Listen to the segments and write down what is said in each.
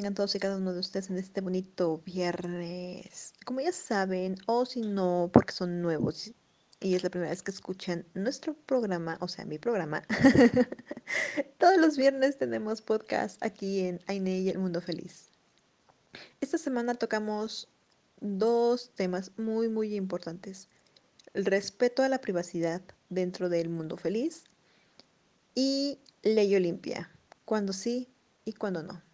Tengan todos y cada uno de ustedes en este bonito viernes. Como ya saben, o si no, porque son nuevos y es la primera vez que escuchan nuestro programa, o sea, mi programa, todos los viernes tenemos podcast aquí en Aine y el Mundo Feliz. Esta semana tocamos dos temas muy, muy importantes. El respeto a la privacidad dentro del mundo feliz y ley Olimpia, cuando sí y cuando no.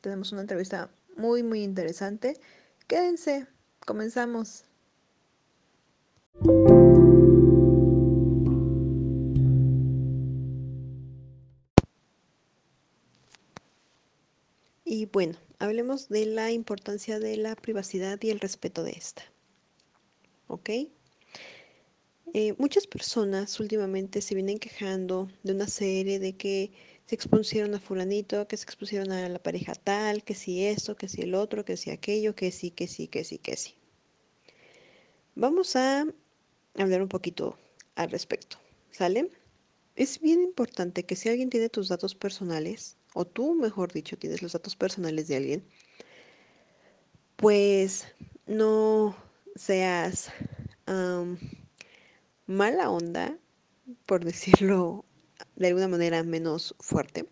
Tenemos una entrevista muy, muy interesante. Quédense, comenzamos. Y bueno, hablemos de la importancia de la privacidad y el respeto de esta. ¿Ok? Eh, muchas personas últimamente se vienen quejando de una serie de que se expusieron a fulanito, que se expusieron a la pareja tal, que si esto, que si el otro, que si aquello, que sí, que sí, que sí, que sí. Vamos a hablar un poquito al respecto, ¿sale? Es bien importante que si alguien tiene tus datos personales, o tú, mejor dicho, tienes los datos personales de alguien, pues no seas mala onda, por decirlo de alguna manera menos fuerte.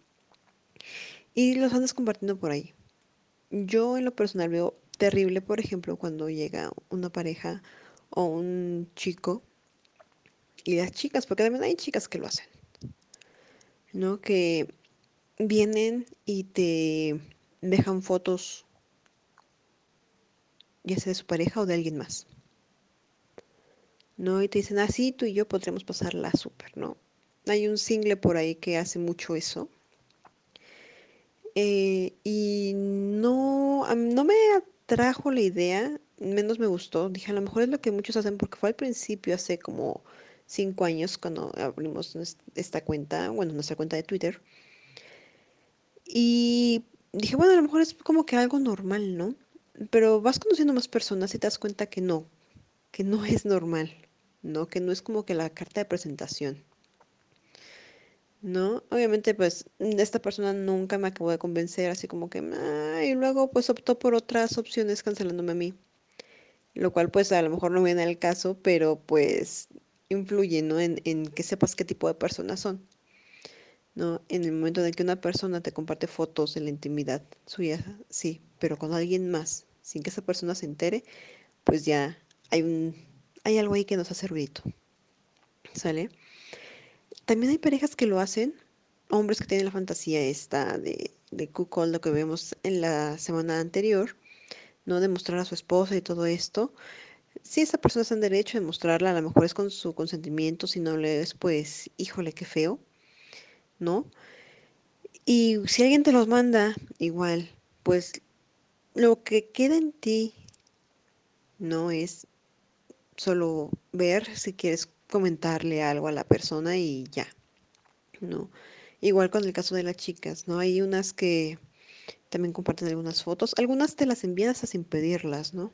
Y los andas compartiendo por ahí. Yo en lo personal veo terrible, por ejemplo, cuando llega una pareja o un chico y las chicas, porque también hay chicas que lo hacen, ¿no? Que vienen y te dejan fotos, ya sea de su pareja o de alguien más. ¿No? Y te dicen, así ah, tú y yo podríamos pasarla súper, ¿no? Hay un single por ahí que hace mucho eso. Eh, y no, no me atrajo la idea, menos me gustó. Dije, a lo mejor es lo que muchos hacen porque fue al principio, hace como cinco años, cuando abrimos esta cuenta, bueno, nuestra cuenta de Twitter. Y dije, bueno, a lo mejor es como que algo normal, ¿no? Pero vas conociendo más personas y te das cuenta que no, que no es normal, ¿no? Que no es como que la carta de presentación. ¿No? Obviamente, pues, esta persona nunca me acabó de convencer, así como que, ah", y luego, pues, optó por otras opciones cancelándome a mí. Lo cual, pues, a lo mejor no viene al caso, pero, pues, influye, ¿no? En, en que sepas qué tipo de personas son, ¿no? En el momento en que una persona te comparte fotos de la intimidad suya, sí, pero con alguien más, sin que esa persona se entere, pues ya hay un, hay algo ahí que nos hace ruidito, ¿sale? También hay parejas que lo hacen, hombres que tienen la fantasía esta de, de lo que vemos en la semana anterior, ¿no? De mostrar a su esposa y todo esto. Si esa persona está en derecho de mostrarla, a lo mejor es con su consentimiento, si no le es, pues, híjole, qué feo, ¿no? Y si alguien te los manda, igual, pues lo que queda en ti, ¿no? Es solo ver si quieres comentarle algo a la persona y ya, ¿no? Igual con el caso de las chicas, ¿no? Hay unas que también comparten algunas fotos, algunas te las envían hasta sin pedirlas, ¿no?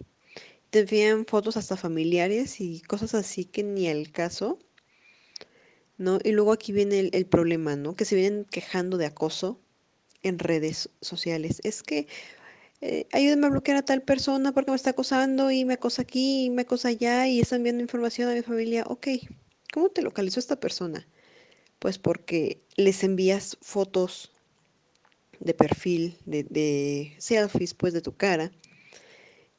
Te envían fotos hasta familiares y cosas así que ni al caso, ¿no? Y luego aquí viene el, el problema, ¿no? Que se vienen quejando de acoso en redes sociales. Es que eh, ayúdenme a bloquear a tal persona porque me está acosando y me acosa aquí y me acosa allá y está enviando información a mi familia. Ok, ¿cómo te localizó esta persona? Pues porque les envías fotos de perfil, de, de selfies, pues de tu cara.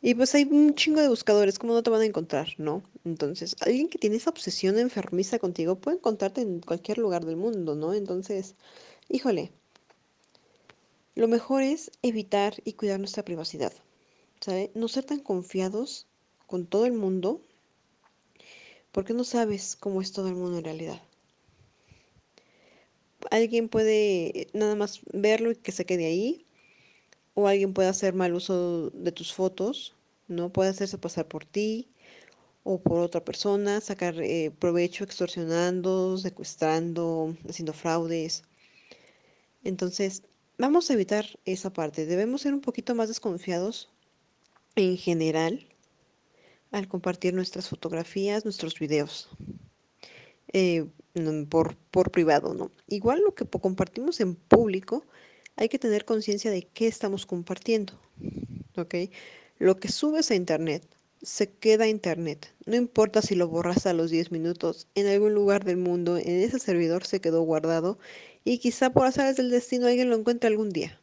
Y pues hay un chingo de buscadores, ¿cómo no te van a encontrar, no? Entonces, alguien que tiene esa obsesión enfermiza contigo puede encontrarte en cualquier lugar del mundo, ¿no? Entonces, híjole, lo mejor es evitar y cuidar nuestra privacidad. No ser tan confiados con todo el mundo porque no sabes cómo es todo el mundo en realidad. Alguien puede nada más verlo y que se quede ahí, o alguien puede hacer mal uso de tus fotos, ¿no? Puede hacerse pasar por ti o por otra persona, sacar eh, provecho extorsionando, secuestrando, haciendo fraudes. Entonces, vamos a evitar esa parte. Debemos ser un poquito más desconfiados en general al compartir nuestras fotografías, nuestros videos. Eh, por, por privado, ¿no? Igual lo que compartimos en público hay que tener conciencia de qué estamos compartiendo, ¿ok? Lo que subes a internet se queda a internet. No importa si lo borras a los 10 minutos, en algún lugar del mundo, en ese servidor se quedó guardado y quizá por azares del destino alguien lo encuentre algún día,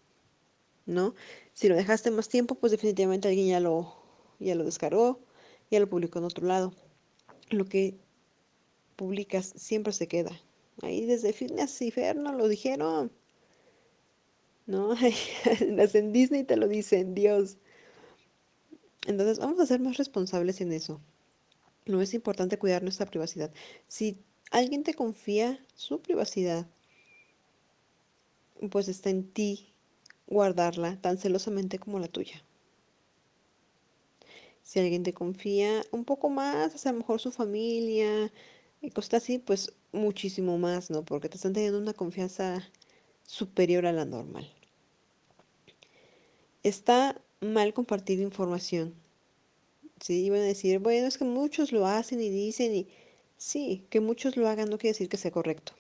¿no? Si lo dejaste más tiempo, pues definitivamente alguien ya lo, ya lo descargó, ya lo publicó en otro lado. Lo que publicas siempre se queda. Ahí desde Fitness y Ferno lo dijeron. ¿No? En Disney te lo dicen, Dios. Entonces vamos a ser más responsables en eso. No es importante cuidar nuestra privacidad. Si alguien te confía su privacidad, pues está en ti guardarla tan celosamente como la tuya. Si alguien te confía un poco más, a lo mejor su familia y cosas así, pues muchísimo más, ¿no? Porque te están teniendo una confianza superior a la normal. Está mal compartir información. Sí, iban a decir, bueno, es que muchos lo hacen y dicen y sí, que muchos lo hagan no quiere decir que sea correcto.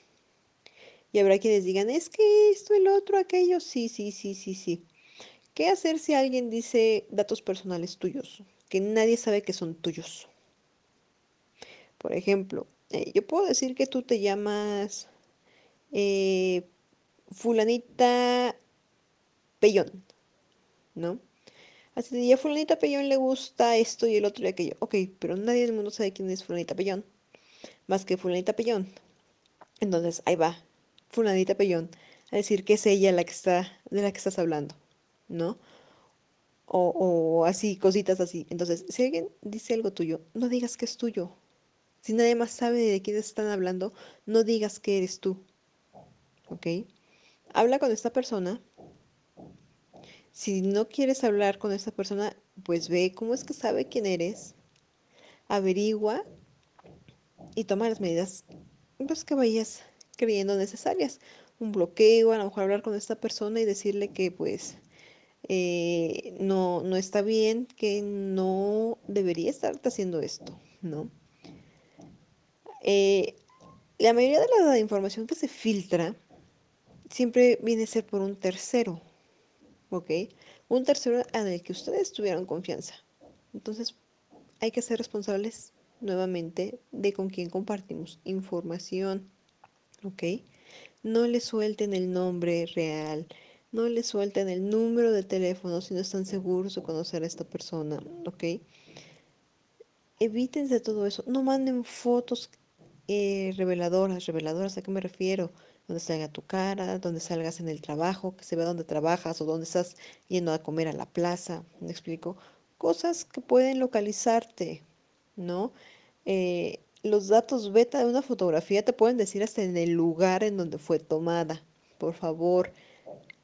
Y habrá quienes digan, es que esto, el otro, aquello, sí, sí, sí, sí, sí. ¿Qué hacer si alguien dice datos personales tuyos, que nadie sabe que son tuyos? Por ejemplo, eh, yo puedo decir que tú te llamas eh, fulanita Pellón, ¿no? Así de, a fulanita Pellón le gusta esto y el otro y aquello. Ok, pero nadie del mundo sabe quién es fulanita Pellón, más que fulanita Pellón. Entonces, ahí va, fulanita Pellón, a decir que es ella la que está, de la que estás hablando, ¿no? O, o así, cositas así. Entonces, si alguien dice algo tuyo, no digas que es tuyo. Si nadie más sabe de quién están hablando, no digas que eres tú. ¿Ok? Habla con esta persona. Si no quieres hablar con esta persona, pues ve cómo es que sabe quién eres. Averigua y toma las medidas pues, que vayas creyendo necesarias. Un bloqueo, a lo mejor hablar con esta persona y decirle que pues eh, no, no está bien, que no debería estarte haciendo esto, ¿no? Eh, la mayoría de la información que se filtra siempre viene a ser por un tercero, ¿ok? Un tercero en el que ustedes tuvieron confianza. Entonces, hay que ser responsables nuevamente de con quién compartimos información, ¿ok? No le suelten el nombre real, no le suelten el número de teléfono si no están seguros de conocer a esta persona, ¿ok? Evítense todo eso, no manden fotos eh, reveladoras, reveladoras, ¿a qué me refiero? Donde salga tu cara, donde salgas en el trabajo, que se vea dónde trabajas o dónde estás yendo a comer a la plaza, ¿me explico? Cosas que pueden localizarte, ¿no? Eh, los datos beta de una fotografía te pueden decir hasta en el lugar en donde fue tomada. Por favor,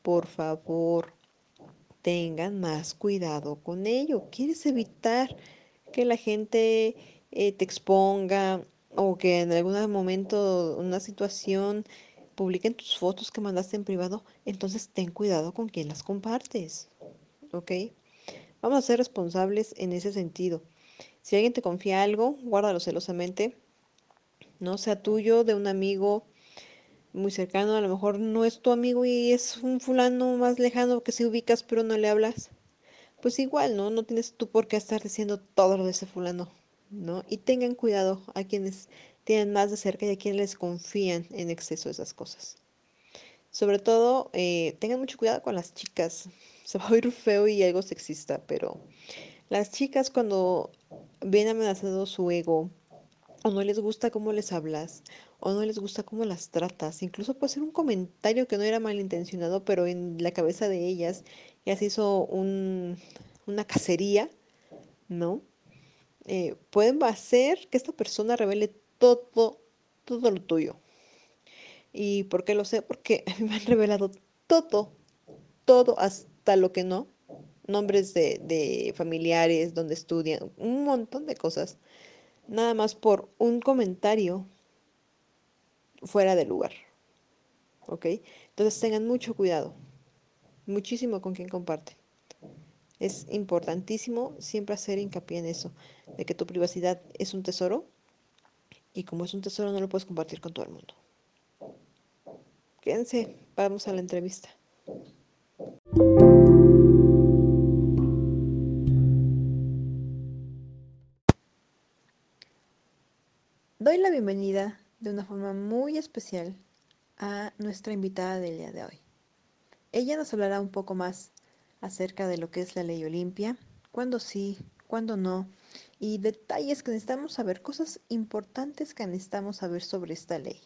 por favor, tengan más cuidado con ello. ¿Quieres evitar que la gente eh, te exponga o que en algún momento, una situación, publiquen tus fotos que mandaste en privado, entonces ten cuidado con quién las compartes, ¿ok? Vamos a ser responsables en ese sentido. Si alguien te confía algo, guárdalo celosamente, no sea tuyo, de un amigo muy cercano, a lo mejor no es tu amigo y es un fulano más lejano que si ubicas pero no le hablas, pues igual, ¿no? No tienes tú por qué estar diciendo todo lo de ese fulano. ¿no? Y tengan cuidado a quienes tienen más de cerca y a quienes les confían en exceso esas cosas. Sobre todo, eh, tengan mucho cuidado con las chicas. Se va a oír feo y algo sexista, pero las chicas cuando ven amenazado su ego, o no les gusta cómo les hablas, o no les gusta cómo las tratas, incluso puede ser un comentario que no era malintencionado, pero en la cabeza de ellas ya se hizo un, una cacería, ¿no? Eh, pueden hacer que esta persona revele todo, todo lo tuyo. ¿Y por qué lo sé? Porque me han revelado todo, todo hasta lo que no. Nombres de, de familiares, donde estudian, un montón de cosas. Nada más por un comentario fuera de lugar. ¿Ok? Entonces tengan mucho cuidado. Muchísimo con quien comparten. Es importantísimo siempre hacer hincapié en eso, de que tu privacidad es un tesoro y como es un tesoro no lo puedes compartir con todo el mundo. Quédense, vamos a la entrevista. Doy la bienvenida de una forma muy especial a nuestra invitada del día de hoy. Ella nos hablará un poco más acerca de lo que es la ley Olimpia, cuándo sí, cuándo no, y detalles que necesitamos saber, cosas importantes que necesitamos saber sobre esta ley.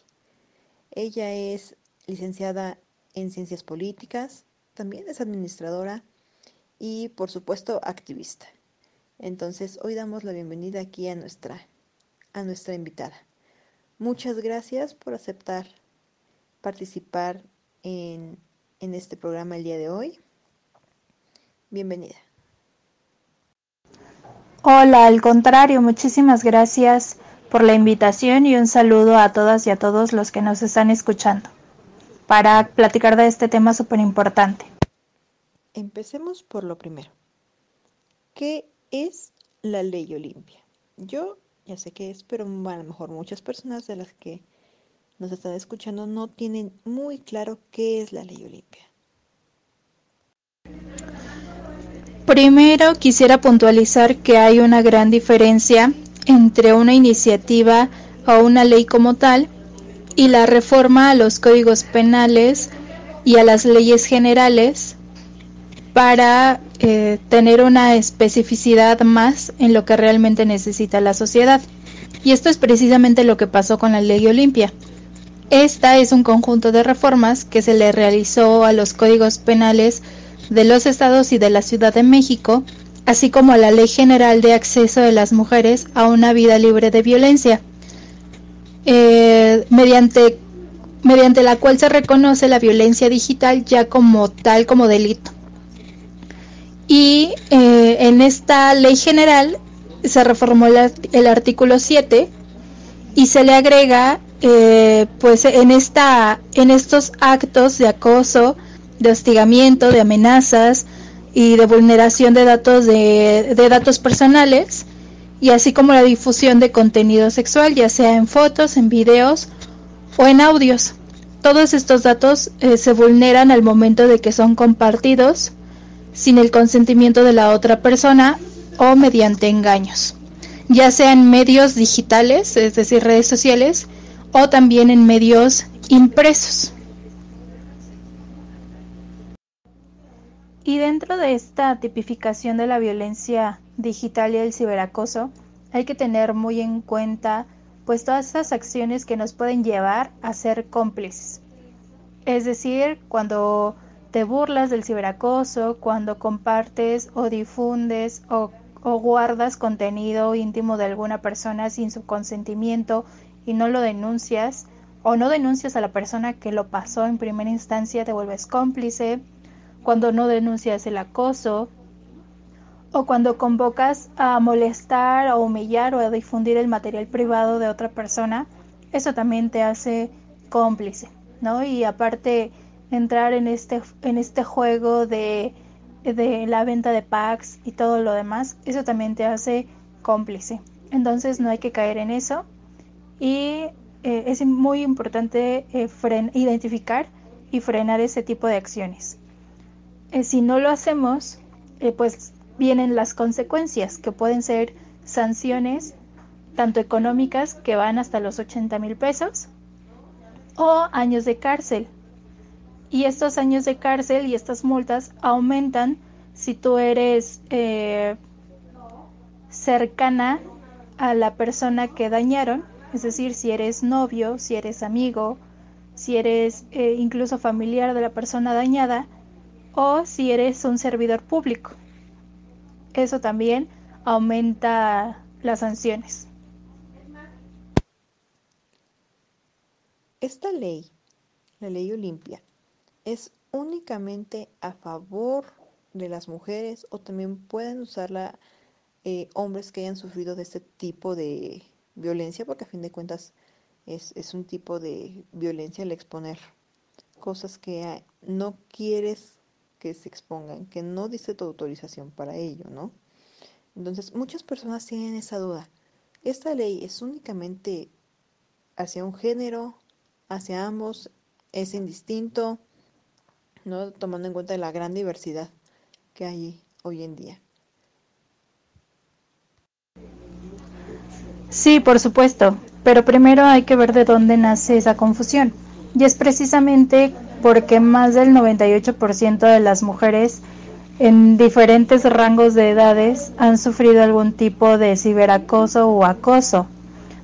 Ella es licenciada en ciencias políticas, también es administradora y por supuesto activista. Entonces hoy damos la bienvenida aquí a nuestra, a nuestra invitada. Muchas gracias por aceptar participar en, en este programa el día de hoy. Bienvenida. Hola, al contrario, muchísimas gracias por la invitación y un saludo a todas y a todos los que nos están escuchando para platicar de este tema súper importante. Empecemos por lo primero. ¿Qué es la ley Olimpia? Yo ya sé qué es, pero a lo mejor muchas personas de las que nos están escuchando no tienen muy claro qué es la ley Olimpia. Primero quisiera puntualizar que hay una gran diferencia entre una iniciativa o una ley como tal y la reforma a los códigos penales y a las leyes generales para eh, tener una especificidad más en lo que realmente necesita la sociedad. Y esto es precisamente lo que pasó con la ley Olimpia. Esta es un conjunto de reformas que se le realizó a los códigos penales de los estados y de la Ciudad de México, así como a la Ley General de Acceso de las Mujeres a una vida libre de violencia, eh, mediante, mediante la cual se reconoce la violencia digital ya como tal como delito. Y eh, en esta ley general se reformó el, artículo 7 y se le agrega eh, pues en esta en estos actos de acoso de hostigamiento de amenazas y de vulneración de datos de, de datos personales y así como la difusión de contenido sexual ya sea en fotos en videos o en audios. Todos estos datos eh, se vulneran al momento de que son compartidos sin el consentimiento de la otra persona o mediante engaños, ya sea en medios digitales, es decir, redes sociales, o también en medios impresos. Y dentro de esta tipificación de la violencia digital y el ciberacoso, hay que tener muy en cuenta pues todas esas acciones que nos pueden llevar a ser cómplices. Es decir, cuando te burlas del ciberacoso, cuando compartes o difundes o, o, guardas contenido íntimo de alguna persona sin su consentimiento y no lo denuncias, o no denuncias a la persona que lo pasó en primera instancia, te vuelves cómplice, cuando no denuncias el acoso, o cuando convocas a molestar o humillar o a difundir el material privado de otra persona, eso también te hace cómplice, ¿no? Y aparte entrar en este, en este juego de, de la venta de packs y todo lo demás, eso también te hace cómplice. Entonces no hay que caer en eso y eh, es muy importante eh, identificar y frenar ese tipo de acciones. Eh, si no lo hacemos, eh, pues vienen las consecuencias que pueden ser sanciones tanto económicas que van hasta los 80 mil pesos o años de cárcel y estos años de cárcel y estas multas aumentan si tú eres eh, cercana a la persona que dañaron, es decir, si eres novio, si eres amigo, si eres eh, incluso familiar de la persona dañada o si eres un servidor público. Eso también aumenta las sanciones. Esta ley, la ley Olimpia, es únicamente a favor de las mujeres o también pueden usarla eh, hombres que hayan sufrido de este tipo de violencia, porque a fin de cuentas es, es un tipo de violencia el exponer cosas que no quieres que se expongan, que no dice tu autorización para ello, ¿no? Entonces, muchas personas tienen esa duda. ¿Esta ley es únicamente hacia un género, hacia ambos, es indistinto? ¿No? Tomando en cuenta la gran diversidad que hay hoy en día. Sí, por supuesto, pero primero hay que ver de dónde nace esa confusión. Y es precisamente porque más del 98% de las mujeres en diferentes rangos de edades han sufrido algún tipo de ciberacoso o acoso,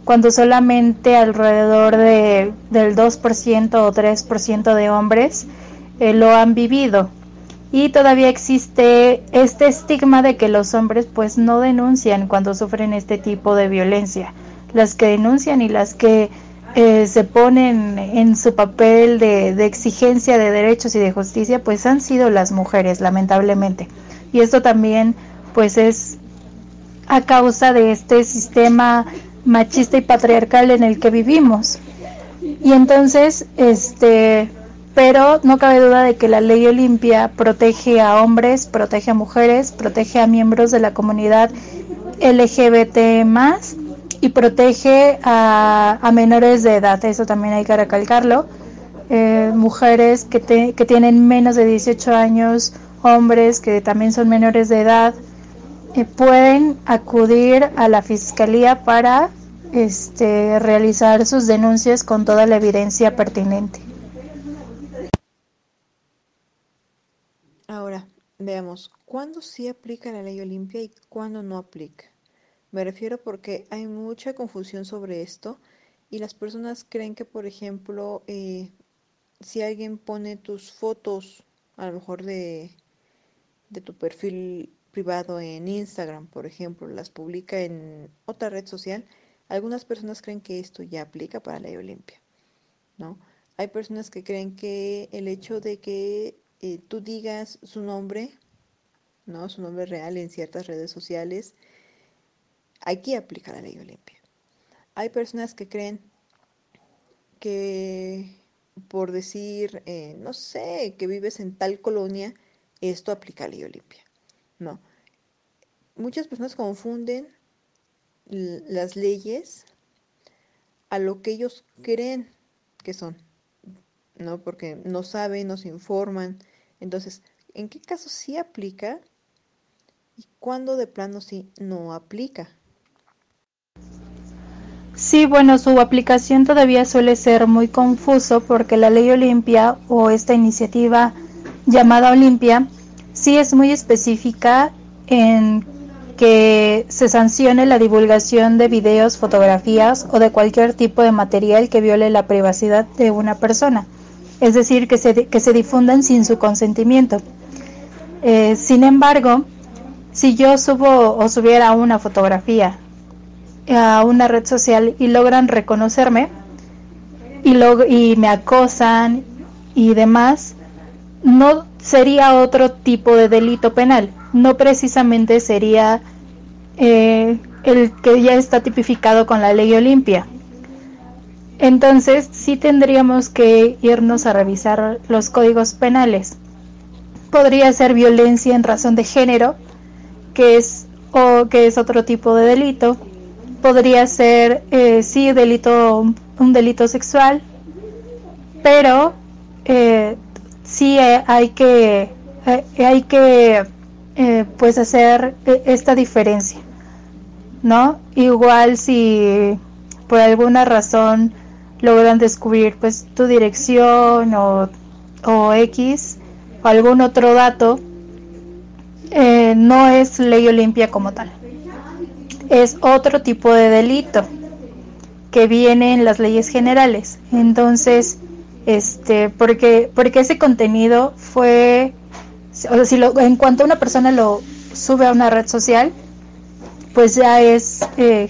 cuando solamente alrededor de, del 2% o 3% de hombres eh, lo han vivido. Y todavía existe este estigma de que los hombres pues no denuncian cuando sufren este tipo de violencia. Las que denuncian y las que eh, se ponen en su papel de, de, exigencia de derechos y de justicia, pues han sido las mujeres, lamentablemente. Y esto también, pues es a causa de este sistema machista y patriarcal en el que vivimos. Y entonces, este, pero no cabe duda de que la ley Olimpia protege a hombres, protege a mujeres, protege a miembros de la comunidad LGBT más y protege a, menores de edad, eso también hay que recalcarlo. Eh, mujeres que, tienen menos de 18 años, hombres que también son menores de edad, eh, pueden acudir a la fiscalía para este, realizar sus denuncias con toda la evidencia pertinente. Ahora, veamos, ¿cuándo sí aplica la ley Olimpia y cuándo no aplica? Me refiero porque hay mucha confusión sobre esto y las personas creen que, por ejemplo, eh, si alguien pone tus fotos, a lo mejor de, de tu perfil privado en Instagram, por ejemplo, las publica en otra red social, algunas personas creen que esto ya aplica para la ley Olimpia, ¿no? Hay personas que creen que el hecho de que eh, tú digas su nombre, ¿no? Su nombre real en ciertas redes sociales, Aquí aplica la ley Olimpia. Hay personas que creen que por decir, eh, no sé, que vives en tal colonia, esto aplica a ley Olimpia. No. Muchas personas confunden las leyes a lo que ellos creen que son, ¿no? Porque no saben, no se informan. Entonces, ¿en qué caso sí aplica y cuándo de plano sí no aplica? Sí, bueno, su aplicación todavía suele ser muy confuso porque la ley Olimpia o esta iniciativa llamada Olimpia sí es muy específica en que se sancione la divulgación de videos, fotografías o de cualquier tipo de material que viole la privacidad de una persona, es decir, que se, que se difundan sin su consentimiento. Eh, sin embargo, si yo subo o subiera una fotografía a una red social y logran reconocerme y, lo, y me acosan y demás, no sería otro tipo de delito penal, no precisamente sería eh, el que ya está tipificado con la ley Olimpia. Entonces sí tendríamos que irnos a revisar los códigos penales. Podría ser violencia en razón de género, que es o que es otro tipo de delito, podría ser eh, sí delito un delito sexual pero eh, sí eh, hay que eh, hay que eh, pues hacer esta diferencia no igual si por alguna razón logran descubrir pues tu dirección o, o x o algún otro dato eh, no es ley olimpia como tal es otro tipo de delito que viene en las leyes generales. Entonces, este, porque, porque ese contenido fue, o sea, si lo, en cuanto una persona lo sube a una red social, pues ya es eh,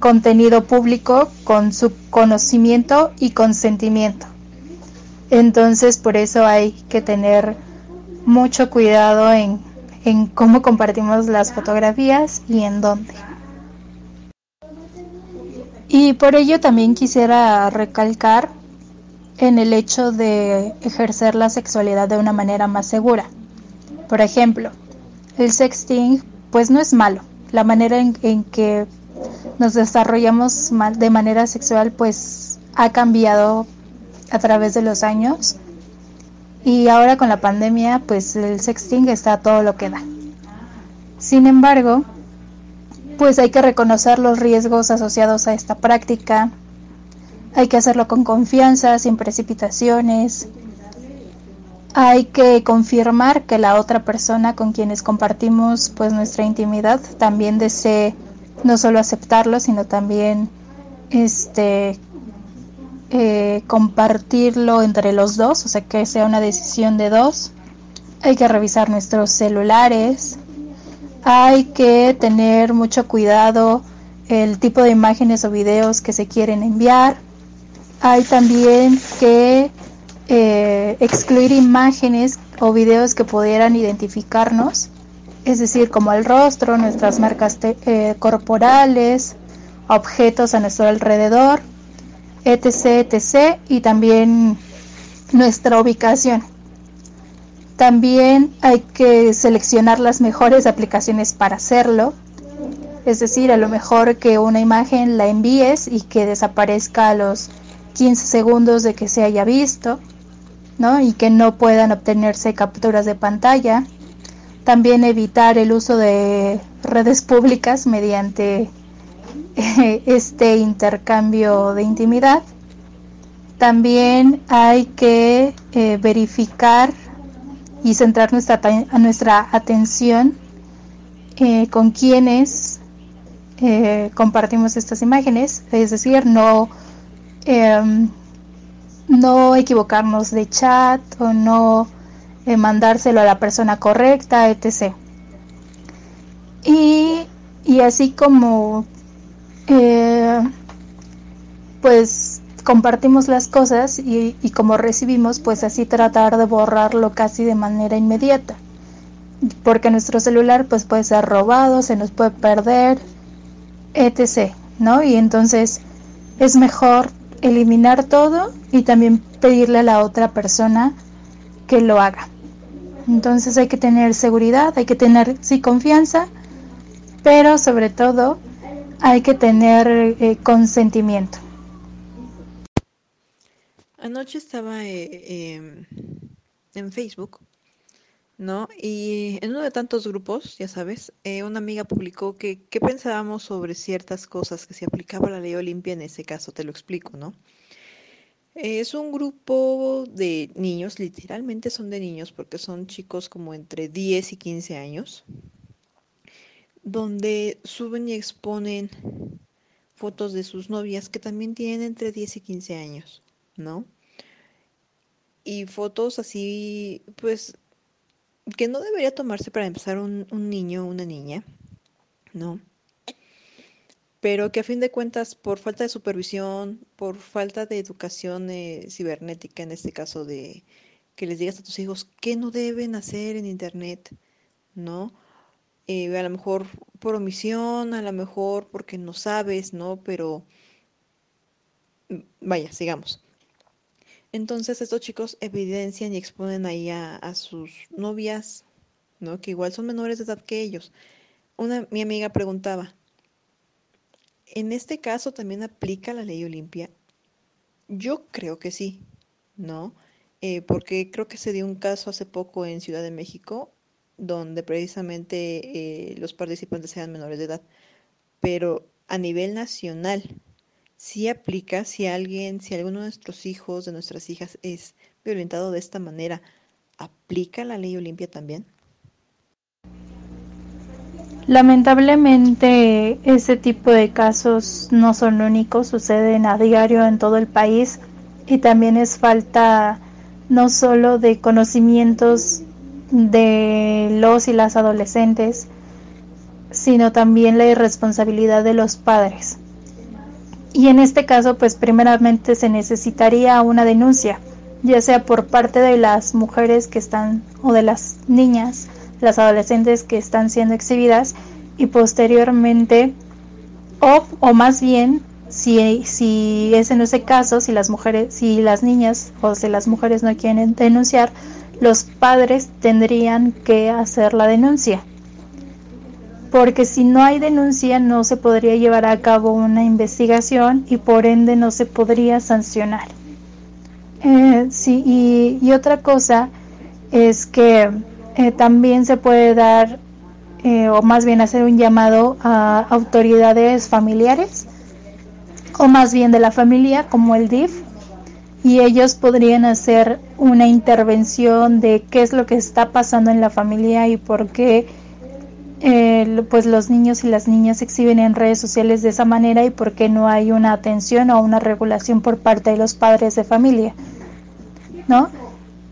contenido público con su conocimiento y consentimiento. Entonces, por eso hay que tener mucho cuidado en, en cómo compartimos las fotografías y en dónde. Y por ello también quisiera recalcar en el hecho de ejercer la sexualidad de una manera más segura. Por ejemplo, el sexting pues no es malo. La manera en, en que nos desarrollamos de manera sexual pues ha cambiado a través de los años. Y ahora con la pandemia pues el sexting está todo lo que da. Sin embargo, pues hay que reconocer los riesgos asociados a esta práctica, hay que hacerlo con confianza, sin precipitaciones, hay que confirmar que la otra persona con quienes compartimos pues nuestra intimidad también desee no solo aceptarlo, sino también este eh, compartirlo entre los dos, o sea que sea una decisión de dos. Hay que revisar nuestros celulares, hay que tener mucho cuidado el tipo de imágenes o videos que se quieren enviar. Hay también que eh, excluir imágenes o videos que pudieran identificarnos, es decir, como el rostro, nuestras marcas eh, corporales, objetos a nuestro alrededor etc, etc, y también nuestra ubicación. También hay que seleccionar las mejores aplicaciones para hacerlo. Es decir, a lo mejor que una imagen la envíes y que desaparezca a los 15 segundos de que se haya visto, ¿no? Y que no puedan obtenerse capturas de pantalla. También evitar el uso de redes públicas mediante este intercambio de intimidad. También hay que eh, verificar y centrar nuestra, nuestra atención eh, con quienes eh, compartimos estas imágenes, es decir, no, em, no equivocarnos de chat o no mandárselo a la persona correcta, etc. Y, y así como eh, pues compartimos las cosas y, como recibimos, pues así tratar de borrarlo casi de manera inmediata. Porque nuestro celular pues puede ser robado, se nos puede perder, etc. ¿no? Y entonces es mejor eliminar todo y también pedirle a la otra persona que lo haga. Entonces hay que tener seguridad, hay que tener sí confianza, pero sobre todo hay que tener eh, consentimiento. Anoche estaba eh, em, en Facebook, ¿no? Y en uno de tantos grupos, ya sabes, eh, una amiga publicó que qué pensábamos sobre ciertas cosas que se aplicaba la ley Olimpia en ese caso, te lo explico, ¿no? Es un grupo de niños, literalmente son de niños, porque son chicos como entre 10 y 15 años, donde suben y exponen fotos de sus novias que también tienen entre 10 y 15 años, ¿no? Y fotos así, pues, que no debería tomarse para empezar un, niño o una niña, ¿no? Pero que a fin de cuentas, por falta de supervisión, por falta de educación eh, cibernética, en este caso de que les digas a tus hijos qué no deben hacer en Internet, ¿no? Eh, a lo mejor por omisión, a lo mejor porque no sabes, ¿no? Pero mm, vaya, sigamos. Entonces estos chicos evidencian y exponen ahí a, sus novias, ¿no? Que igual son menores de edad que ellos. Una, mi amiga preguntaba, ¿en este caso también aplica la ley Olimpia? Yo creo que sí, ¿no? Eh, porque creo que se dio un caso hace poco en Ciudad de México donde precisamente eh, los participantes sean menores de edad. Pero a nivel nacional, si aplica si alguien, si alguno de nuestros hijos, de nuestras hijas es violentado de esta manera, ¿aplica la ley Olimpia también? Lamentablemente, ese tipo de casos no son únicos, suceden a diario en todo el país y también es falta no solo de conocimientos de los y las adolescentes, sino también la irresponsabilidad de los padres. Y en este caso, pues primeramente se necesitaría una denuncia, ya sea por parte de las mujeres que están, o de las niñas, las adolescentes que están siendo exhibidas, y posteriormente, o, o más bien, si, si es en ese caso, si las mujeres, si las niñas o si las mujeres no quieren denunciar, los padres tendrían que hacer la denuncia. Porque si no hay denuncia no se podría llevar a cabo una investigación y por ende no se podría sancionar. Eh, sí, y, y, otra cosa es que eh, también se puede dar, eh, o más bien hacer un llamado a autoridades familiares, o más bien de la familia, como el DIF, y ellos podrían hacer una intervención de qué es lo que está pasando en la familia y por qué eh, pues los niños y las niñas se exhiben en redes sociales de esa manera y por qué no hay una atención o una regulación por parte de los padres de familia, ¿no?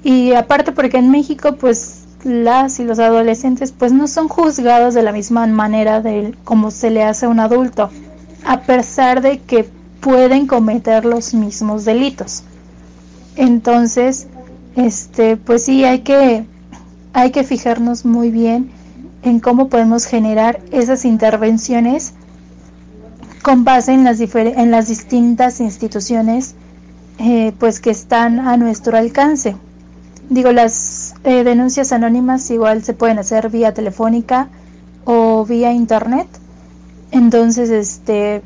Y aparte porque en México pues las y los adolescentes pues no son juzgados de la misma manera de como se le hace a un adulto, a pesar de que pueden cometer los mismos delitos. Entonces, este, pues sí, hay que, hay que fijarnos muy bien en cómo podemos generar esas intervenciones con base en las, en las distintas instituciones eh, pues que están a nuestro alcance. Digo, las eh, denuncias anónimas igual se pueden hacer vía telefónica o vía internet. Entonces, este,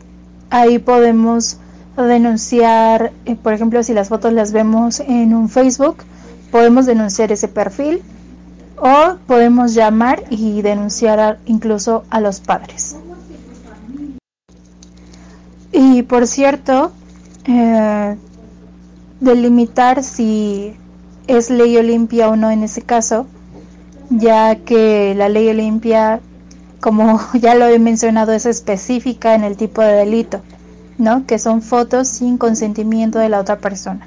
ahí podemos denunciar, eh, por ejemplo, si las fotos las vemos en un Facebook, podemos denunciar ese perfil o podemos llamar y denunciar incluso a los padres. Y por cierto, eh, delimitar si es ley Olimpia o no en ese caso, ya que la ley Olimpia, como ya lo he mencionado, es específica en el tipo de delito. ¿no? Que son fotos sin consentimiento de la otra persona.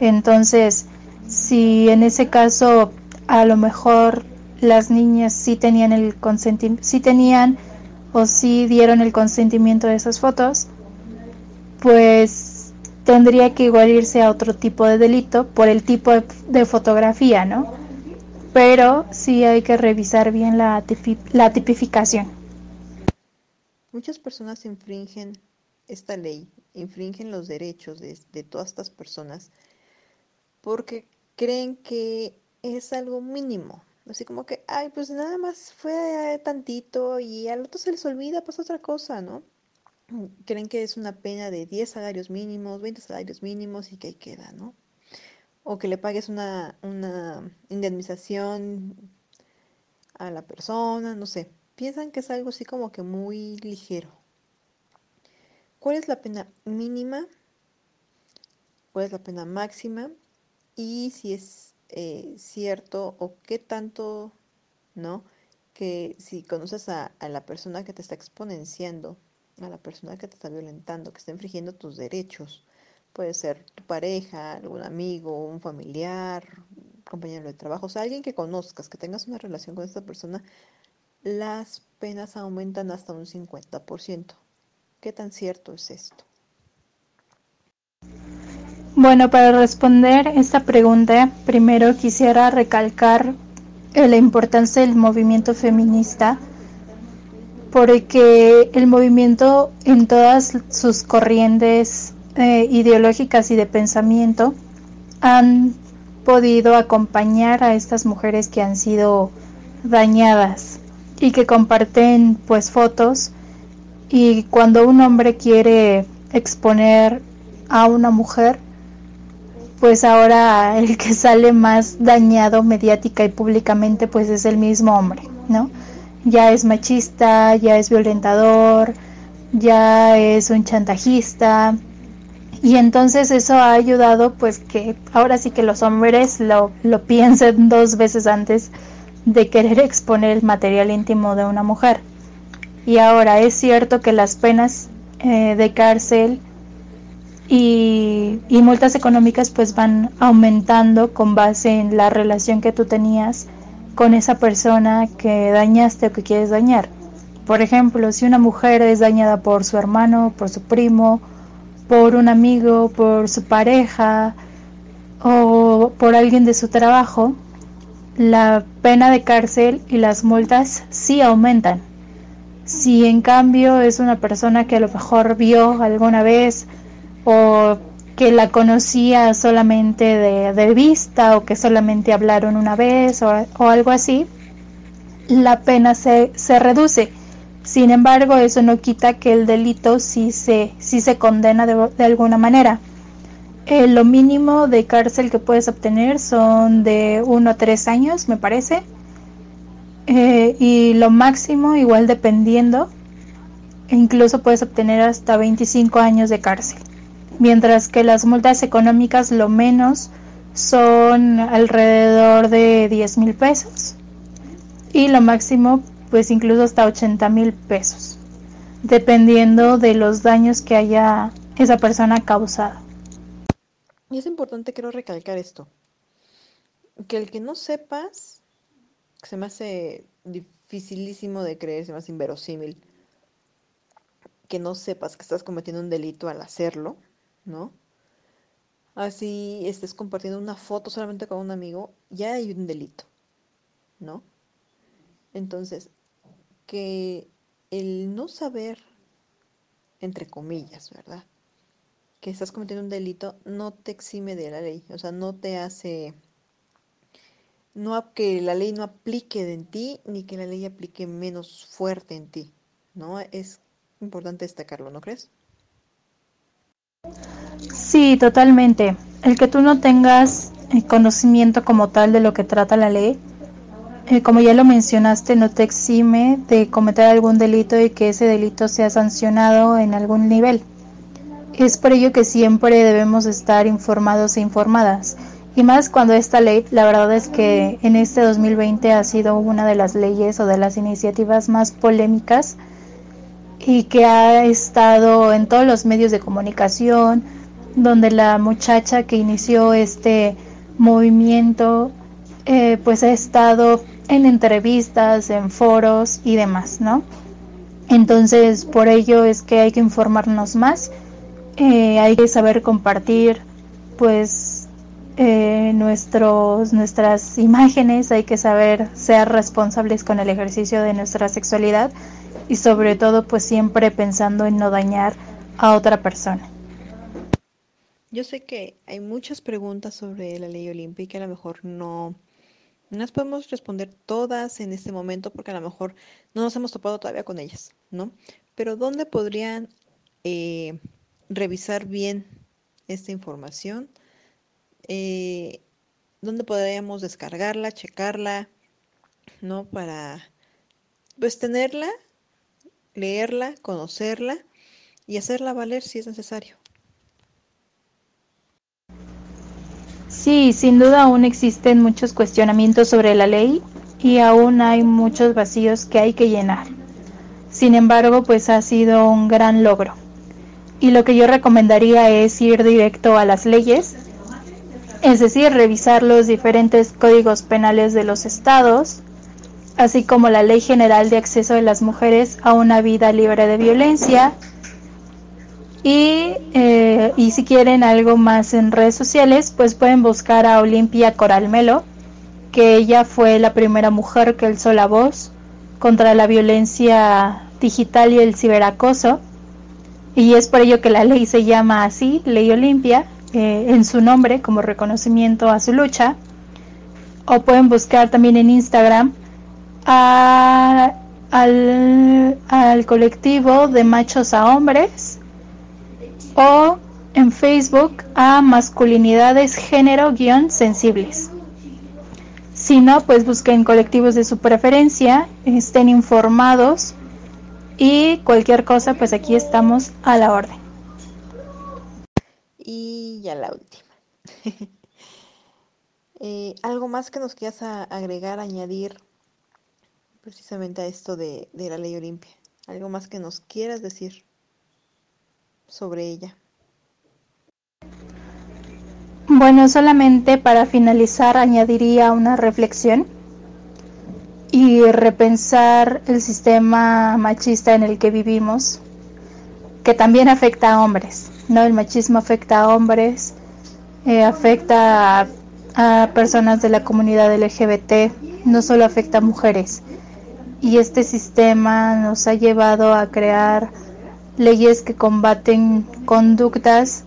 Entonces, si en ese caso a lo mejor las niñas sí tenían el consentimiento, sí tenían o sí dieron el consentimiento de esas fotos, pues tendría que igual irse a otro tipo de delito por el tipo de, fotografía, ¿no? Pero sí hay que revisar bien la, la tipificación. Muchas personas infringen esta ley infringen los derechos de, todas estas personas porque creen que es algo mínimo. Así como que, ay, pues nada más fue tantito y al otro se les olvida, pues otra cosa, ¿no? Creen que es una pena de 10 salarios mínimos, 20 salarios mínimos y que ahí queda, ¿no? O que le pagues una, indemnización a la persona, no sé. Piensan que es algo así como que muy ligero. ¿Cuál es la pena mínima? ¿Cuál es la pena máxima? Y si es eh, cierto o qué tanto, ¿no? Que si conoces a, la persona que te está exponenciando, a la persona que te está violentando, que está infringiendo tus derechos, puede ser tu pareja, algún amigo, un familiar, compañero de trabajo, o sea, alguien que conozcas, que tengas una relación con esta persona, las penas aumentan hasta un 50%. ¿Qué tan cierto es esto? Bueno, para responder esta pregunta, primero quisiera recalcar la importancia del movimiento feminista, porque el movimiento en todas sus corrientes eh, ideológicas y de pensamiento han podido acompañar a estas mujeres que han sido dañadas y que comparten pues fotos y cuando un hombre quiere exponer a una mujer, pues ahora el que sale más dañado mediática y públicamente pues es el mismo hombre, ¿no? Ya es machista, ya es violentador, ya es un chantajista y entonces eso ha ayudado pues que ahora sí que los hombres lo, lo piensen dos veces antes de querer exponer el material íntimo de una mujer. Y ahora es cierto que las penas eh, de cárcel y, y, multas económicas pues van aumentando con base en la relación que tú tenías con esa persona que dañaste o que quieres dañar. Por ejemplo, si una mujer es dañada por su hermano, por su primo, por un amigo, por su pareja o por alguien de su trabajo, la pena de cárcel y las multas sí aumentan. Si en cambio es una persona que a lo mejor vio alguna vez o que la conocía solamente de, vista o que solamente hablaron una vez o, algo así, la pena se, se, reduce. Sin embargo, eso no quita que el delito sí se, sí se condena de, alguna manera. eh, lo mínimo de cárcel que puedes obtener son de 1 a 3 años, me parece. Eh, y lo máximo, igual dependiendo, incluso puedes obtener hasta 25 años de cárcel. Mientras que las multas económicas, lo menos, son alrededor de 10 mil pesos. Y lo máximo, pues incluso hasta 80 mil pesos. Dependiendo de los daños que haya esa persona causado. Y es importante, quiero recalcar esto, que el que no sepas, se me hace dificilísimo de creer, se me hace inverosímil, que no sepas que estás cometiendo un delito al hacerlo, ¿no? Así estés compartiendo una foto solamente con un amigo, ya hay un delito, ¿no? Entonces, que el no saber, entre comillas, ¿verdad? que estás cometiendo un delito no te exime de la ley, o sea, no te hace, no que la ley no aplique en ti, ni que la ley aplique menos fuerte en ti, ¿no? Es importante destacarlo, ¿no crees? Sí, totalmente. El que tú no tengas eh, conocimiento como tal de lo que trata la ley, eh, como ya lo mencionaste, no te exime de cometer algún delito y que ese delito sea sancionado en algún nivel. Es por ello que siempre debemos estar informados e informadas. Y más cuando esta ley, la verdad es que en este 2020 ha sido una de las leyes o de las iniciativas más polémicas y que ha estado en todos los medios de comunicación, donde la muchacha que inició este movimiento eh, pues ha estado en entrevistas, en foros y demás, ¿no? Entonces por ello es que hay que informarnos más eh, hay que saber compartir pues eh, nuestros, nuestras imágenes, hay que saber ser responsables con el ejercicio de nuestra sexualidad y sobre todo pues siempre pensando en no dañar a otra persona. Yo sé que hay muchas preguntas sobre la ley que a lo mejor no, no las podemos responder todas en este momento porque a lo mejor no nos hemos topado todavía con ellas, ¿no? Pero ¿dónde podrían eh, revisar bien esta información, eh, dónde podríamos descargarla, checarla, ¿no? Para, pues, tenerla, leerla, conocerla y hacerla valer si es necesario. Sí, sin duda aún existen muchos cuestionamientos sobre la ley y aún hay muchos vacíos que hay que llenar. Sin embargo, pues ha sido un gran logro y lo que yo recomendaría es ir directo a las leyes, es decir, revisar los diferentes códigos penales de los estados, así como la Ley General de Acceso de las Mujeres a una vida libre de violencia. Y, eh, y si quieren algo más en redes sociales, pues pueden buscar a Olimpia Coralmelo, que ella fue la primera mujer que alzó la voz contra la violencia digital y el ciberacoso y es por ello que la ley se llama así, Ley Olimpia, eh, en su nombre como reconocimiento a su lucha. O pueden buscar también en Instagram al, al colectivo de machos a hombres o en Facebook a masculinidades género-sensibles. Si no, pues busquen colectivos de su preferencia, estén informados y cualquier cosa, pues aquí estamos a la orden. Y ya la última. Eh, ¿Algo más que nos quieras agregar, añadir precisamente a esto de, la ley Olimpia? ¿Algo más que nos quieras decir sobre ella? Bueno, solamente para finalizar añadiría una reflexión y repensar el sistema machista en el que vivimos, que también afecta a hombres, ¿no? El machismo afecta a hombres, eh, afecta a, a, personas de la comunidad LGBT, no solo afecta a mujeres. Y este sistema nos ha llevado a crear leyes que combaten conductas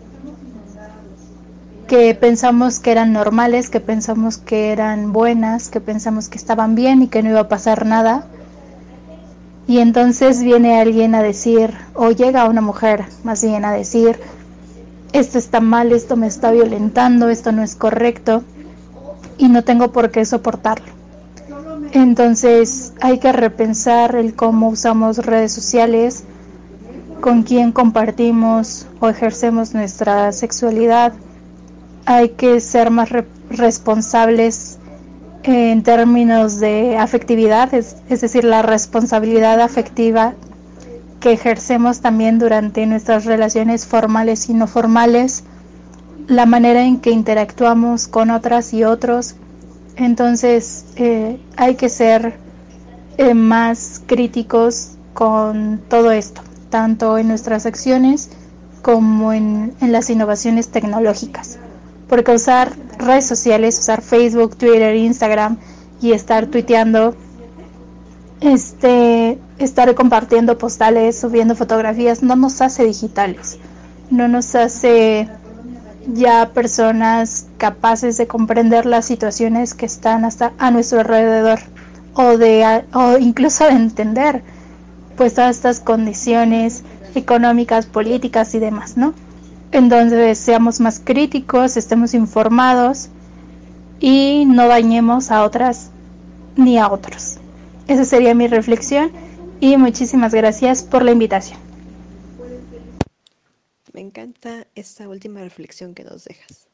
que pensamos que eran normales, que pensamos que eran buenas, que pensamos que estaban bien y que no iba a pasar nada. Y entonces viene alguien a decir, o llega una mujer más bien a decir, esto está mal, esto me está violentando, esto no es correcto y no tengo por qué soportarlo. Entonces hay que repensar el cómo usamos redes sociales, con quién compartimos o ejercemos nuestra sexualidad. Hay que ser más re responsables en términos de afectividad, es, decir, la responsabilidad afectiva que ejercemos también durante nuestras relaciones formales y no formales, la manera en que interactuamos con otras y otros. Entonces eh, hay que ser eh, más críticos con todo esto tanto en nuestras acciones como en, en, las innovaciones tecnológicas. Porque usar redes sociales, usar Facebook, Twitter, Instagram y estar tuiteando, este, estar compartiendo postales, subiendo fotografías, no nos hace digitales, no nos hace ya personas capaces de comprender las situaciones que están hasta a nuestro alrededor o de o incluso de entender pues todas estas condiciones económicas, políticas y demás, ¿no? Entonces seamos más críticos, estemos informados y no dañemos a otras ni a otros. Esa sería mi reflexión y muchísimas gracias por la invitación. Me encanta esta última reflexión que nos dejas.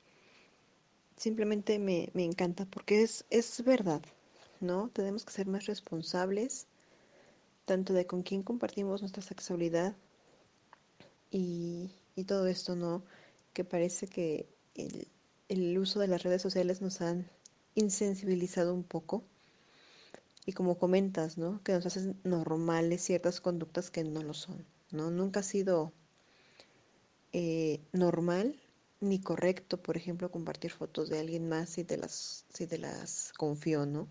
Simplemente me, me encanta porque es, es verdad, ¿no? Tenemos que ser más responsables tanto de con quién compartimos nuestra sexualidad y, y todo esto, ¿no? Que parece que el, el, uso de las redes sociales nos han insensibilizado un poco. Y como comentas, ¿no? Que nos hacen normales ciertas conductas que no lo son, ¿no? Nunca ha sido eh, normal ni correcto, por ejemplo, compartir fotos de alguien más si te las, si te las confío, ¿no?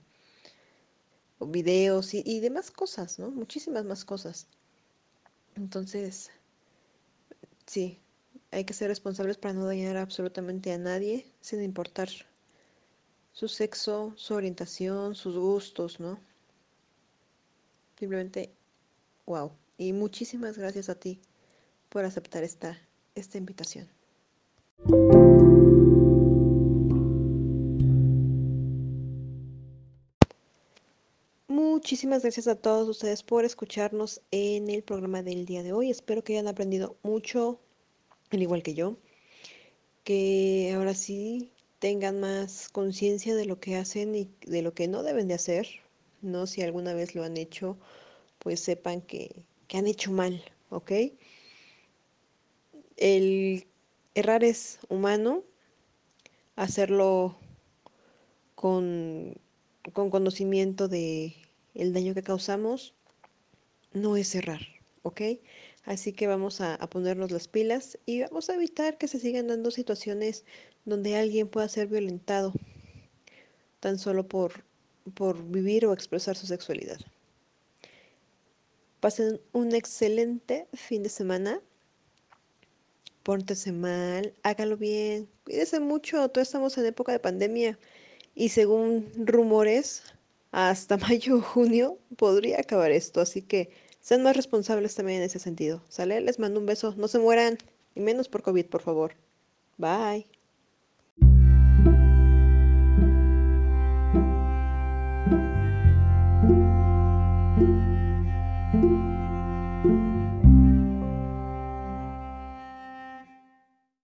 videos y, y, demás cosas, ¿no? Muchísimas más cosas. Entonces, sí, hay que ser responsables para no dañar absolutamente a nadie, sin importar su sexo, su orientación, sus gustos, ¿no? Simplemente, wow. Y muchísimas gracias a ti por aceptar esta, esta invitación. Muchísimas gracias a todos ustedes por escucharnos en el programa del día de hoy. Espero que hayan aprendido mucho, al igual que yo. Que ahora sí tengan más conciencia de lo que hacen y de lo que no deben de hacer. No si alguna vez lo han hecho, pues sepan que, que han hecho mal, ¿ok? El errar es humano, hacerlo con, con conocimiento de el daño que causamos no es cerrar, ¿ok? Así que vamos a, a, ponernos las pilas y vamos a evitar que se sigan dando situaciones donde alguien pueda ser violentado tan solo por, por vivir o expresar su sexualidad. Pasen un excelente fin de semana. Póntese mal, hágalo bien, cuídese mucho, todos estamos en época de pandemia y según rumores hasta mayo o junio podría acabar esto, así que sean más responsables también en ese sentido. ¿Sale? Les mando un beso, no se mueran, y menos por COVID, por favor. Bye.